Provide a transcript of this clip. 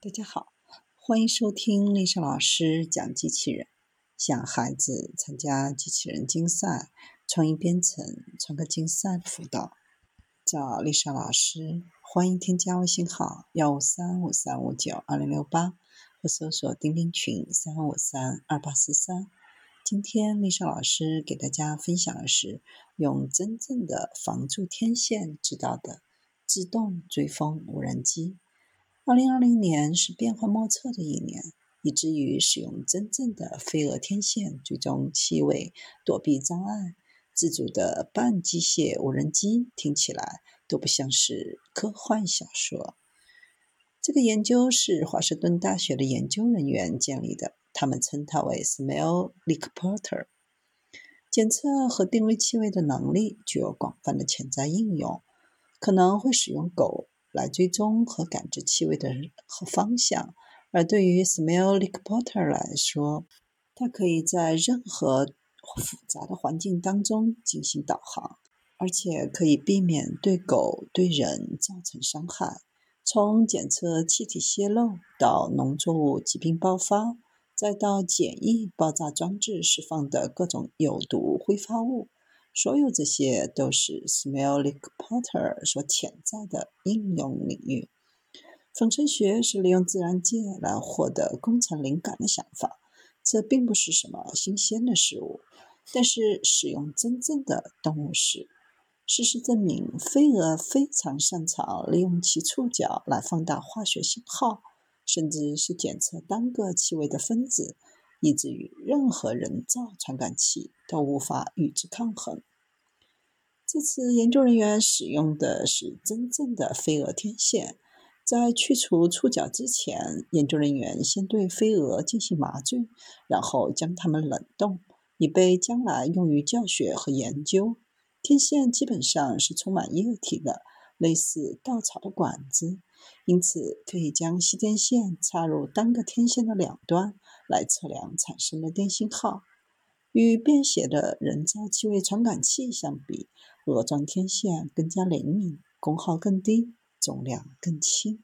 大家好，欢迎收听丽莎老师讲机器人。想孩子参加机器人竞赛、创意编程、创客竞赛的辅导，找丽莎老师。欢迎添加微信号幺五三五三五九二零六八，或搜索钉钉群三五三二八四三。今天丽莎老师给大家分享的是用真正的防住天线制造的自动追风无人机。二零二零年是变幻莫测的一年，以至于使用真正的飞蛾天线追踪气味、躲避障碍、自主的半机械无人机，听起来都不像是科幻小说。这个研究是华盛顿大学的研究人员建立的，他们称它为 Smell Leak Porter。检测和定位气味的能力具有广泛的潜在应用，可能会使用狗。来追踪和感知气味的和方向，而对于 Smell Leak Porter 来说，它可以在任何复杂的环境当中进行导航，而且可以避免对狗对人造成伤害。从检测气体泄漏到农作物疾病爆发，再到简易爆炸装置释放的各种有毒挥发物。所有这些都是 Smell Poter 所潜在的应用领域。仿生学是利用自然界来获得工程灵感的想法，这并不是什么新鲜的事物。但是使用真正的动物时，事实证明，飞蛾非常擅长利用其触角来放大化学信号，甚至是检测单个气味的分子。以至于任何人造传感器都无法与之抗衡。这次研究人员使用的是真正的飞蛾天线，在去除触角之前，研究人员先对飞蛾进行麻醉，然后将它们冷冻，以备将来用于教学和研究。天线基本上是充满液体的，类似稻草的管子，因此可以将吸电线插入单个天线的两端。来测量产生的电信号。与便携的人造气味传感器相比，蛾状天线更加灵敏，功耗更低，重量更轻。